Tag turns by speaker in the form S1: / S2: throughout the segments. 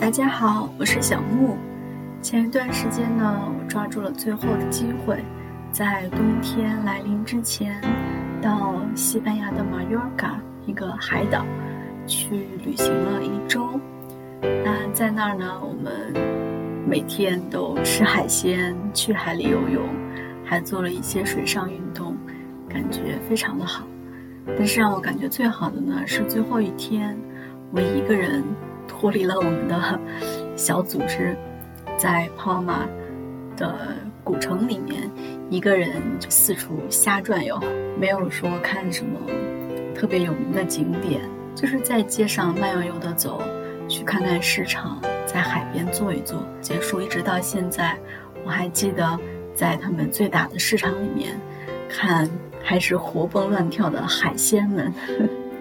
S1: 大家好，我是小木。前一段时间呢，我抓住了最后的机会，在冬天来临之前，到西班牙的马约尔嘎一个海岛去旅行了一周。那在那儿呢，我们每天都吃海鲜，去海里游泳，还做了一些水上运动，感觉非常的好。但是让我感觉最好的呢，是最后一天，我一个人。脱离了我们的小组织，在帕马的古城里面，一个人就四处瞎转悠，没有说看什么特别有名的景点，就是在街上慢悠悠的走，去看看市场，在海边坐一坐。结束，一直到现在，我还记得在他们最大的市场里面，看还是活蹦乱跳的海鲜们。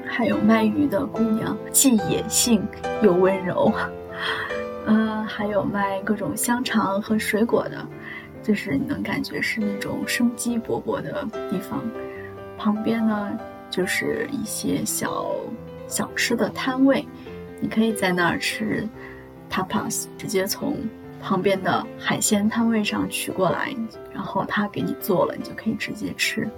S1: 还有卖鱼的姑娘，既野性又温柔。呃，还有卖各种香肠和水果的，就是你能感觉是那种生机勃勃的地方。旁边呢，就是一些小小吃的摊位，你可以在那儿吃 tapas，直接从旁边的海鲜摊位上取过来，然后他给你做了，你就可以直接吃，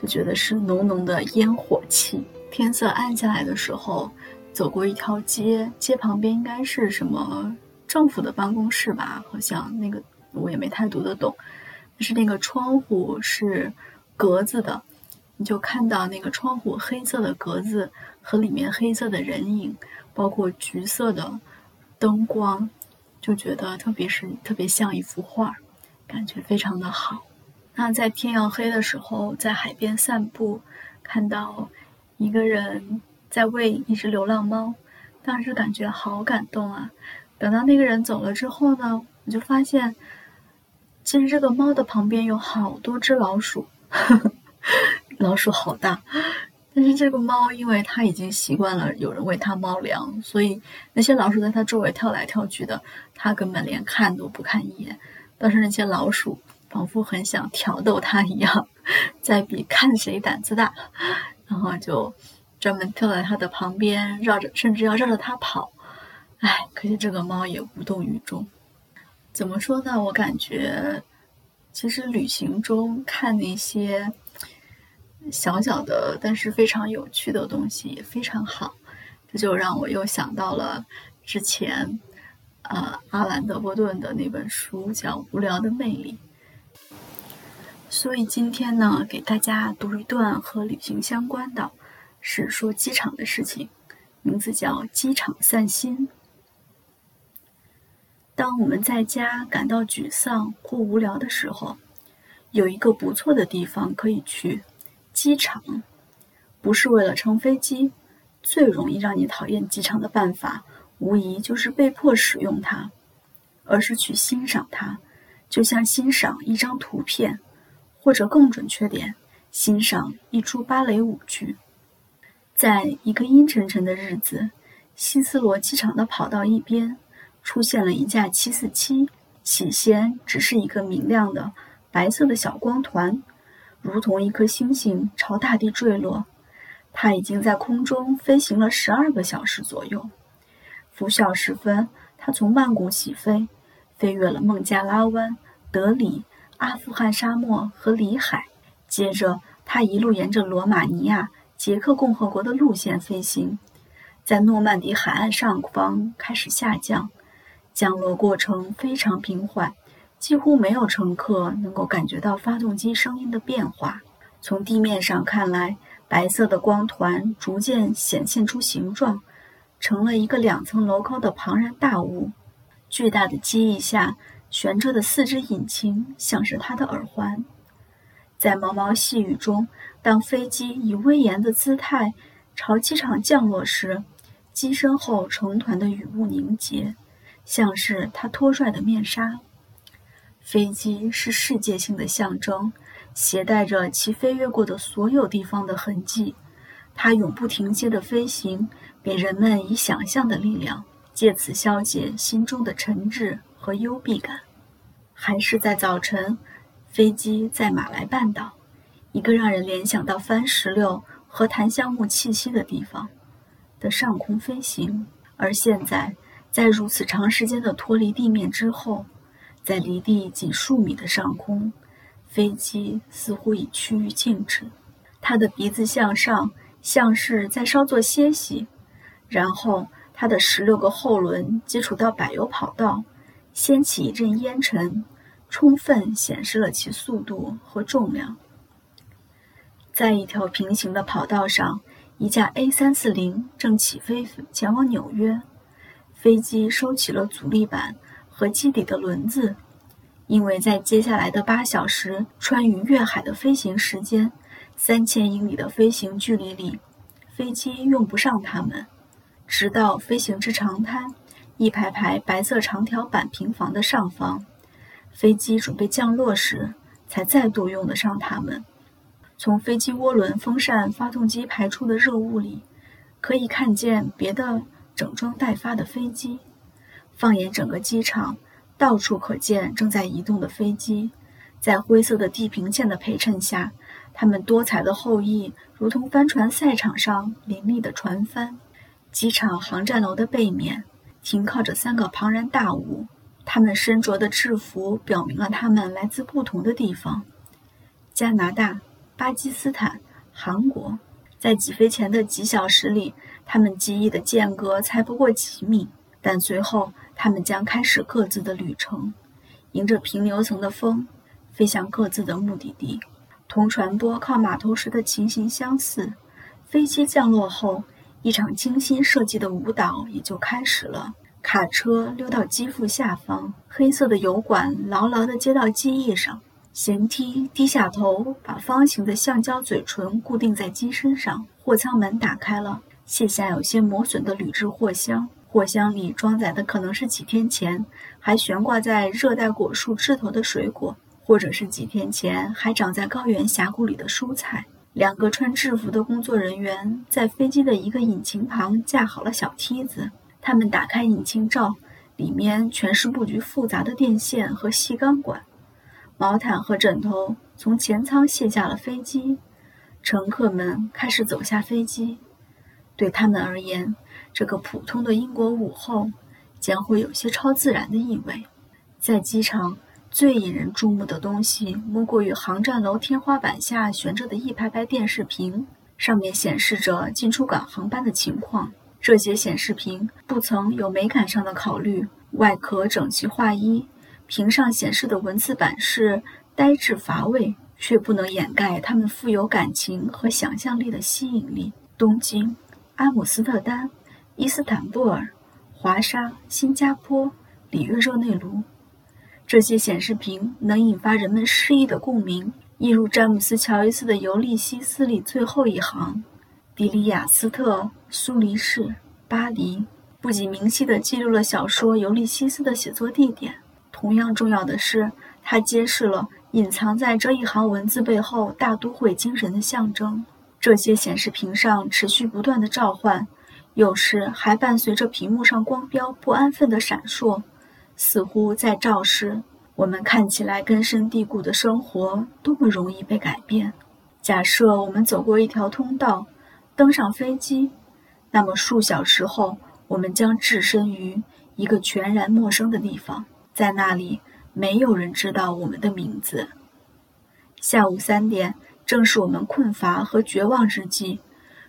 S1: 就觉得是浓浓的烟火气。天色暗下来的时候，走过一条街，街旁边应该是什么政府的办公室吧？好像那个我也没太读得懂。但是那个窗户是格子的，你就看到那个窗户黑色的格子和里面黑色的人影，包括橘色的灯光，就觉得特别是特别像一幅画，感觉非常的好。那在天要黑的时候，在海边散步，看到。一个人在喂一只流浪猫，当时感觉好感动啊！等到那个人走了之后呢，我就发现，其实这个猫的旁边有好多只老鼠，呵 呵老鼠好大。但是这个猫，因为它已经习惯了有人喂它猫粮，所以那些老鼠在它周围跳来跳去的，它根本连看都不看一眼。倒是那些老鼠，仿佛很想挑逗它一样，在比看谁胆子大。然后就专门跳在它的旁边，绕着，甚至要绕着它跑。哎，可惜这个猫也无动于衷。怎么说呢？我感觉，其实旅行中看那些小小的但是非常有趣的东西也非常好。这就让我又想到了之前，呃，阿兰·德波顿的那本书叫《无聊的魅力》。所以今天呢，给大家读一段和旅行相关的，是说机场的事情，名字叫《机场散心》。当我们在家感到沮丧或无聊的时候，有一个不错的地方可以去——机场。不是为了乘飞机，最容易让你讨厌机场的办法，无疑就是被迫使用它，而是去欣赏它，就像欣赏一张图片。或者更准确点，欣赏一出芭蕾舞剧。在一个阴沉沉的日子，希斯罗机场的跑道一边出现了一架747。起先只是一个明亮的白色的小光团，如同一颗星星朝大地坠落。它已经在空中飞行了十二个小时左右。拂晓时分，它从曼谷起飞，飞越了孟加拉湾、德里。阿富汗沙漠和里海，接着他一路沿着罗马尼亚、捷克共和国的路线飞行，在诺曼底海岸上方开始下降。降落过程非常平缓，几乎没有乘客能够感觉到发动机声音的变化。从地面上看来，白色的光团逐渐显现出形状，成了一个两层楼高的庞然大物。巨大的机翼下。悬着的四只引擎像是他的耳环，在毛毛细雨中，当飞机以威严的姿态朝机场降落时，机身后成团的雨雾凝结，像是他脱拽的面纱。飞机是世界性的象征，携带着其飞越过的所有地方的痕迹。它永不停歇的飞行，给人们以想象的力量，借此消解心中的沉滞。和幽闭感，还是在早晨，飞机在马来半岛，一个让人联想到番石榴和檀香木气息的地方的上空飞行。而现在，在如此长时间的脱离地面之后，在离地仅数米的上空，飞机似乎已趋于静止。它的鼻子向上，像是在稍作歇息，然后它的十六个后轮接触到柏油跑道，掀起一阵烟尘，充分显示了其速度和重量。在一条平行的跑道上，一架 A340 正起飞前往纽约。飞机收起了阻力板和机底的轮子，因为在接下来的八小时穿云越海的飞行时间，三千英里的飞行距离里，飞机用不上它们。直到飞行至长滩，一排排白色长条板平房的上方，飞机准备降落时，才再度用得上它们。从飞机涡轮、风扇、发动机排出的热雾里，可以看见别的。整装待发的飞机，放眼整个机场，到处可见正在移动的飞机。在灰色的地平线的陪衬下，它们多彩的后翼如同帆船赛场上林立的船帆。机场航站楼的背面停靠着三个庞然大物，他们身着的制服表明了他们来自不同的地方：加拿大、巴基斯坦、韩国。在起飞前的几小时里。他们记忆的间隔才不过几米，但随后他们将开始各自的旅程，迎着平流层的风，飞向各自的目的地。同船舶靠码头时的情形相似，飞机降落后，一场精心设计的舞蹈也就开始了。卡车溜到机腹下方，黑色的油管牢牢地接到机翼上，舷梯低下头，把方形的橡胶嘴唇固定在机身上。货舱门打开了。卸下有些磨损的铝制货箱，货箱里装载的可能是几天前还悬挂在热带果树枝头的水果，或者是几天前还长在高原峡谷里的蔬菜。两个穿制服的工作人员在飞机的一个引擎旁架好了小梯子，他们打开引擎罩，里面全是布局复杂的电线和细钢管。毛毯和枕头从前舱卸下了飞机，乘客们开始走下飞机。对他们而言，这个普通的英国午后将会有些超自然的意味。在机场，最引人注目的东西莫过于航站楼天花板下悬着的一排排电视屏，上面显示着进出港航班的情况。这些显示屏不曾有美感上的考虑，外壳整齐划一，屏上显示的文字版式呆滞乏味，却不能掩盖它们富有感情和想象力的吸引力。东京。阿姆斯特丹、伊斯坦布尔、华沙、新加坡、里约热内卢，这些显示屏能引发人们诗意的共鸣。一如詹姆斯·乔伊斯的《尤利西斯》里最后一行：“迪里亚斯特、苏黎世、巴黎”，不仅明晰地记录了小说《尤利西斯》的写作地点，同样重要的是，它揭示了隐藏在这一行文字背后大都会精神的象征。这些显示屏上持续不断的召唤，有时还伴随着屏幕上光标不安分的闪烁，似乎在昭示我们看起来根深蒂固的生活多么容易被改变。假设我们走过一条通道，登上飞机，那么数小时后，我们将置身于一个全然陌生的地方，在那里没有人知道我们的名字。下午三点。正是我们困乏和绝望之际，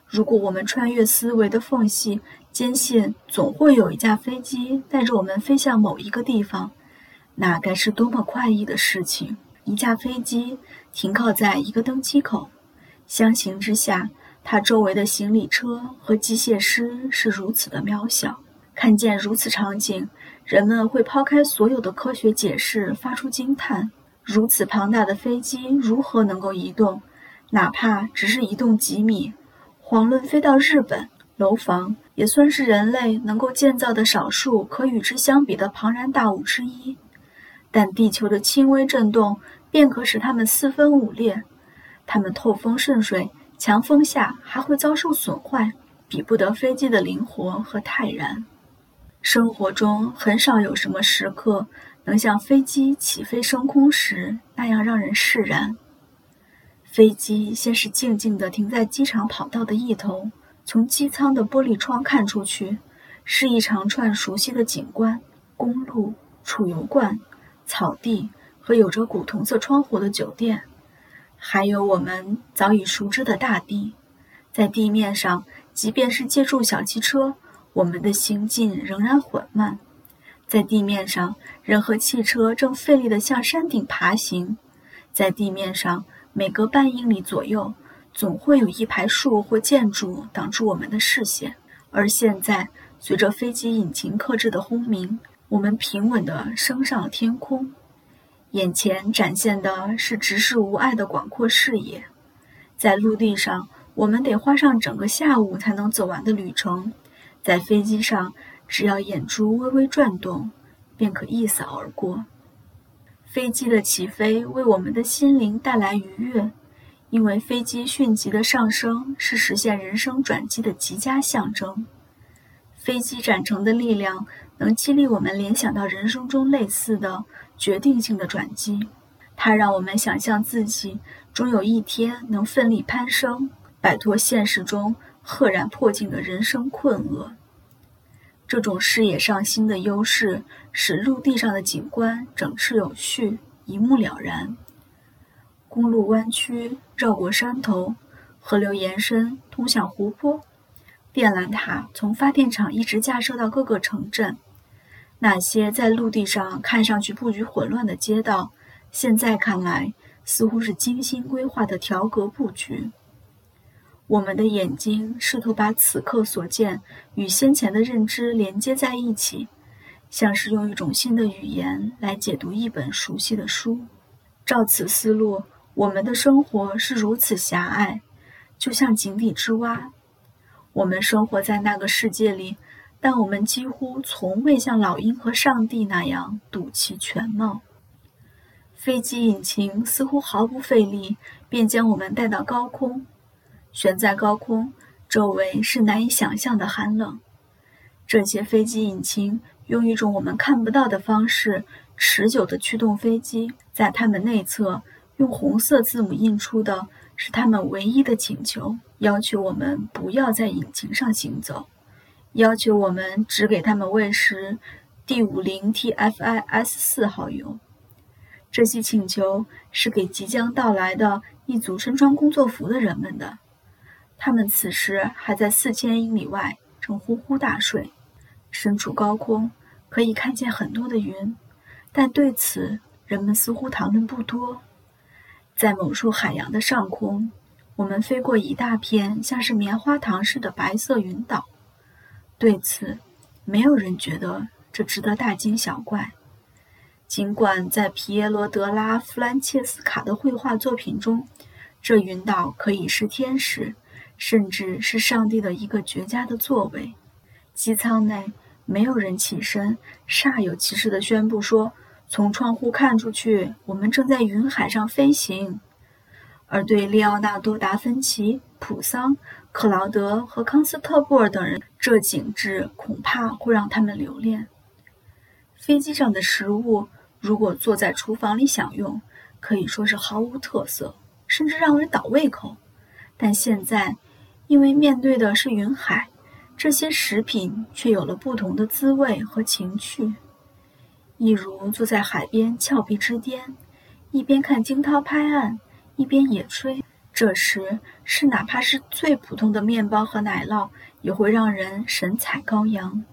S1: 如果我们穿越思维的缝隙，坚信总会有一架飞机带着我们飞向某一个地方，那该是多么快意的事情！一架飞机停靠在一个登机口，相形之下，它周围的行李车和机械师是如此的渺小。看见如此场景，人们会抛开所有的科学解释，发出惊叹。如此庞大的飞机如何能够移动？哪怕只是移动几米，遑论飞到日本。楼房也算是人类能够建造的少数可与之相比的庞然大物之一，但地球的轻微震动便可使它们四分五裂。它们透风渗水，强风下还会遭受损坏，比不得飞机的灵活和泰然。生活中很少有什么时刻。能像飞机起飞升空时那样让人释然。飞机先是静静地停在机场跑道的一头，从机舱的玻璃窗看出去，是一长串熟悉的景观：公路、储油罐、草地和有着古铜色窗户的酒店，还有我们早已熟知的大地。在地面上，即便是借助小汽车，我们的行进仍然缓慢。在地面上，人和汽车正费力地向山顶爬行。在地面上，每隔半英里左右，总会有一排树或建筑挡住我们的视线。而现在，随着飞机引擎克制的轰鸣，我们平稳地升上了天空，眼前展现的是直视无碍的广阔视野。在陆地上，我们得花上整个下午才能走完的旅程，在飞机上，只要眼珠微微转动，便可一扫而过。飞机的起飞为我们的心灵带来愉悦，因为飞机迅疾的上升是实现人生转机的极佳象征。飞机展成的力量能激励我们联想到人生中类似的决定性的转机，它让我们想象自己终有一天能奋力攀升。摆脱现实中赫然迫近的人生困厄，这种视野上新的优势使陆地上的景观整饬有序、一目了然。公路弯曲绕过山头，河流延伸通向湖泊，电缆塔从发电厂一直架设到各个城镇。那些在陆地上看上去布局混乱的街道，现在看来似乎是精心规划的条格布局。我们的眼睛试图把此刻所见与先前的认知连接在一起，像是用一种新的语言来解读一本熟悉的书。照此思路，我们的生活是如此狭隘，就像井底之蛙。我们生活在那个世界里，但我们几乎从未像老鹰和上帝那样睹其全貌。飞机引擎似乎毫不费力，便将我们带到高空。悬在高空，周围是难以想象的寒冷。这些飞机引擎用一种我们看不到的方式持久地驱动飞机，在它们内侧用红色字母印出的是他们唯一的请求：要求我们不要在引擎上行走，要求我们只给他们喂食第五零 TFIS 四号油。这些请求是给即将到来的一组身穿工作服的人们的。他们此时还在四千英里外，正呼呼大睡。身处高空，可以看见很多的云，但对此人们似乎谈论不多。在某处海洋的上空，我们飞过一大片像是棉花糖似的白色云岛，对此没有人觉得这值得大惊小怪。尽管在皮耶罗·德拉·弗兰切斯卡的绘画作品中，这云岛可以是天使。甚至是上帝的一个绝佳的作为。机舱内没有人起身，煞有其事地宣布说：“从窗户看出去，我们正在云海上飞行。”而对利奥纳多·达芬奇、普桑、克劳德和康斯特布尔等人，这景致恐怕会让他们留恋。飞机上的食物，如果坐在厨房里享用，可以说是毫无特色，甚至让人倒胃口。但现在，因为面对的是云海，这些食品却有了不同的滋味和情趣。一如坐在海边峭壁之巅，一边看惊涛拍岸，一边野炊。这时，是哪怕是最普通的面包和奶酪，也会让人神采高扬。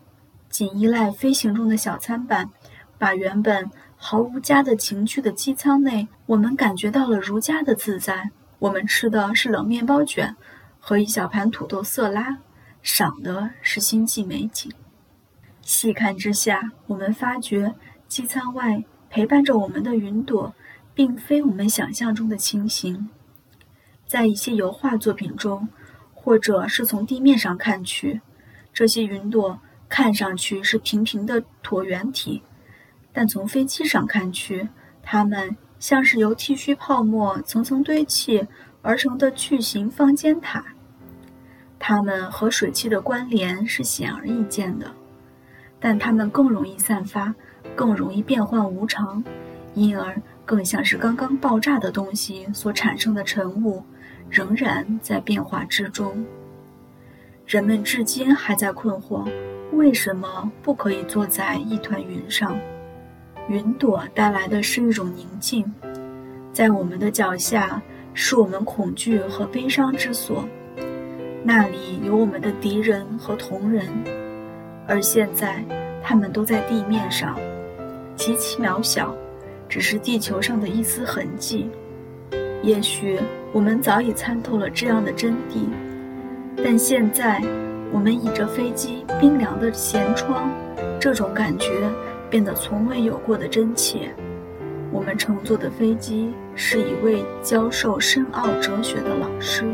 S1: 仅依赖飞行中的小餐板，把原本毫无家的情趣的机舱内，我们感觉到了如家的自在。我们吃的是冷面包卷。和一小盘土豆色拉，赏的是星际美景。细看之下，我们发觉机舱外陪伴着我们的云朵，并非我们想象中的情形。在一些油画作品中，或者是从地面上看去，这些云朵看上去是平平的椭圆体，但从飞机上看去，它们像是由剃须泡沫层层堆砌。而成的巨型方尖塔，它们和水汽的关联是显而易见的，但它们更容易散发，更容易变幻无常，因而更像是刚刚爆炸的东西所产生的尘雾，仍然在变化之中。人们至今还在困惑，为什么不可以坐在一团云上？云朵带来的是一种宁静，在我们的脚下是我们恐惧和悲伤之所，那里有我们的敌人和同人，而现在他们都在地面上，极其渺小，只是地球上的一丝痕迹。也许我们早已参透了这样的真谛，但现在我们倚着飞机冰凉的舷窗，这种感觉变得从未有过的真切。我们乘坐的飞机是一位教授深奥哲学的老师。